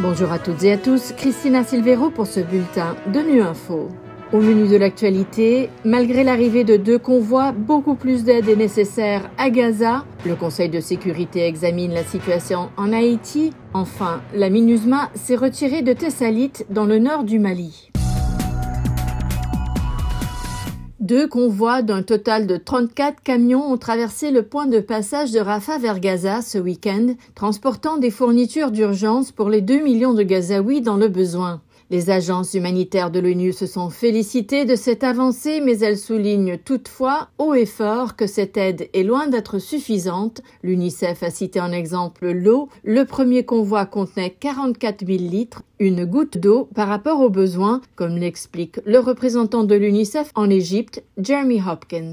Bonjour à toutes et à tous, Christina Silvero pour ce bulletin de Nu Info. Au menu de l'actualité, malgré l'arrivée de deux convois, beaucoup plus d'aide est nécessaire à Gaza. Le Conseil de sécurité examine la situation en Haïti. Enfin, la MINUSMA s'est retirée de Thessalite dans le nord du Mali. Deux convois d'un total de 34 camions ont traversé le point de passage de Rafah vers Gaza ce week-end, transportant des fournitures d'urgence pour les 2 millions de Gazaouis dans le besoin. Les agences humanitaires de l'ONU se sont félicitées de cette avancée, mais elles soulignent toutefois haut et fort que cette aide est loin d'être suffisante. L'UNICEF a cité en exemple l'eau. Le premier convoi contenait 44 000 litres, une goutte d'eau par rapport aux besoins, comme l'explique le représentant de l'UNICEF en Égypte, Jeremy Hopkins.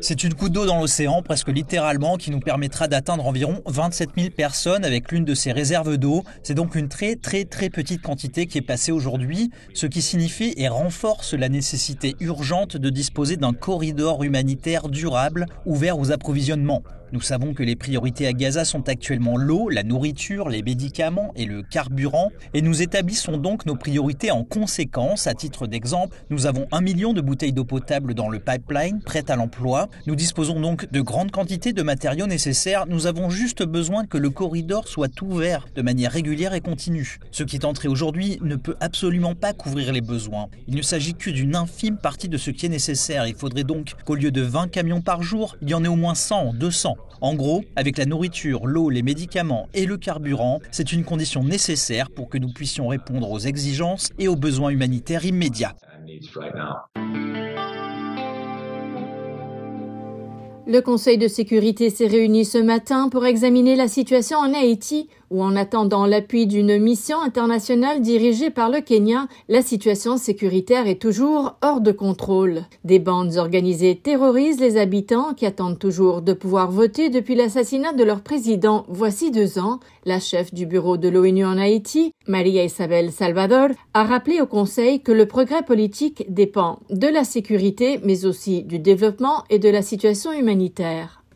C'est une goutte d'eau dans l'océan, presque littéralement, qui nous permettra d'atteindre environ 27 000 personnes avec l'une de ces réserves d'eau. C'est donc une très très très petite quantité qui est passée aujourd'hui, ce qui signifie et renforce la nécessité urgente de disposer d'un corridor humanitaire durable ouvert aux approvisionnements. Nous savons que les priorités à Gaza sont actuellement l'eau, la nourriture, les médicaments et le carburant, et nous établissons donc nos priorités en conséquence. À titre d'exemple, nous avons un million de bouteilles d'eau potable dans le pipeline, prêtes à l'emploi. Nous disposons donc de grandes quantités de matériaux nécessaires. Nous avons juste besoin que le corridor soit ouvert de manière régulière et continue. Ce qui est entré aujourd'hui ne peut absolument pas couvrir les besoins. Il ne s'agit que d'une infime partie de ce qui est nécessaire. Il faudrait donc qu'au lieu de 20 camions par jour, il y en ait au moins 100, 200. En gros, avec la nourriture, l'eau, les médicaments et le carburant, c'est une condition nécessaire pour que nous puissions répondre aux exigences et aux besoins humanitaires immédiats. Le Conseil de sécurité s'est réuni ce matin pour examiner la situation en Haïti où en attendant l'appui d'une mission internationale dirigée par le Kenya, la situation sécuritaire est toujours hors de contrôle. Des bandes organisées terrorisent les habitants qui attendent toujours de pouvoir voter depuis l'assassinat de leur président voici deux ans. La chef du bureau de l'ONU en Haïti, Maria Isabel Salvador, a rappelé au Conseil que le progrès politique dépend de la sécurité mais aussi du développement et de la situation humanitaire.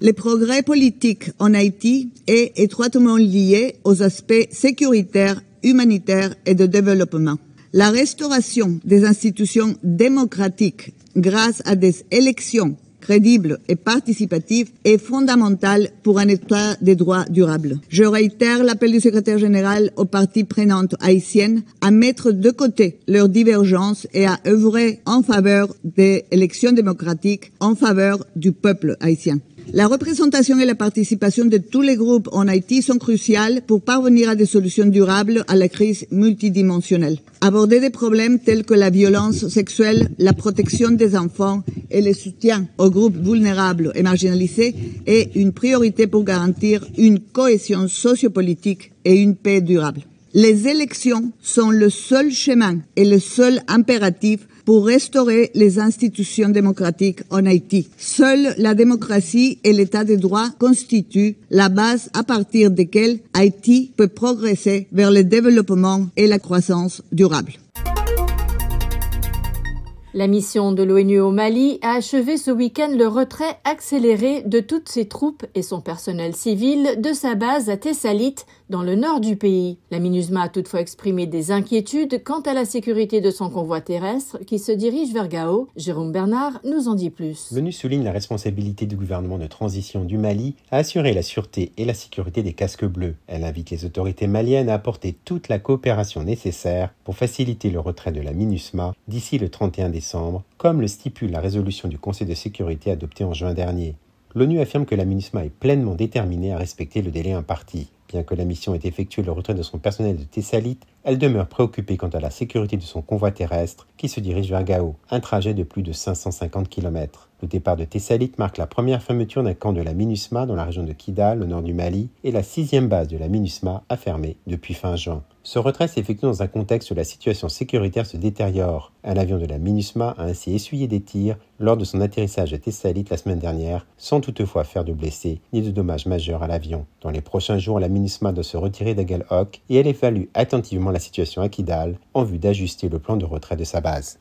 Le progrès politique en Haïti est étroitement lié aux aspects sécuritaires, humanitaires et de développement. La restauration des institutions démocratiques grâce à des élections crédibles et participatives est fondamentale pour un État des droits durables. Je réitère l'appel du secrétaire général aux parties prenantes haïtiennes à mettre de côté leurs divergences et à œuvrer en faveur des élections démocratiques, en faveur du peuple haïtien. La représentation et la participation de tous les groupes en Haïti sont cruciales pour parvenir à des solutions durables à la crise multidimensionnelle. Aborder des problèmes tels que la violence sexuelle, la protection des enfants et le soutien aux groupes vulnérables et marginalisés est une priorité pour garantir une cohésion sociopolitique et une paix durable. Les élections sont le seul chemin et le seul impératif pour restaurer les institutions démocratiques en Haïti. Seule la démocratie et l'état de droit constituent la base à partir de laquelle Haïti peut progresser vers le développement et la croissance durable. La mission de l'ONU au Mali a achevé ce week-end le retrait accéléré de toutes ses troupes et son personnel civil de sa base à Thessalite, dans le nord du pays. La MINUSMA a toutefois exprimé des inquiétudes quant à la sécurité de son convoi terrestre qui se dirige vers Gao. Jérôme Bernard nous en dit plus. L'ONU souligne la responsabilité du gouvernement de transition du Mali à assurer la sûreté et la sécurité des casques bleus. Elle invite les autorités maliennes à apporter toute la coopération nécessaire pour faciliter le retrait de la MINUSMA d'ici le 31 décembre, comme le stipule la résolution du Conseil de sécurité adoptée en juin dernier. L'ONU affirme que la MINUSMA est pleinement déterminée à respecter le délai imparti. Bien que la mission ait effectué le retrait de son personnel de Thessalite, elle demeure préoccupée quant à la sécurité de son convoi terrestre qui se dirige vers Gao, un trajet de plus de 550 km. Le départ de Thessalite marque la première fermeture d'un camp de la MINUSMA dans la région de Kidal, au nord du Mali, et la sixième base de la MINUSMA a fermé depuis fin juin. Ce retrait s'effectue dans un contexte où la situation sécuritaire se détériore. Un avion de la MINUSMA a ainsi essuyé des tirs lors de son atterrissage à Thessalite la semaine dernière, sans toutefois faire de blessés ni de dommages majeurs à l'avion. Dans les prochains jours, la MINUSMA doit se retirer d'Agal et elle évalue attentivement la situation à Kidal en vue d'ajuster le plan de retrait de sa base.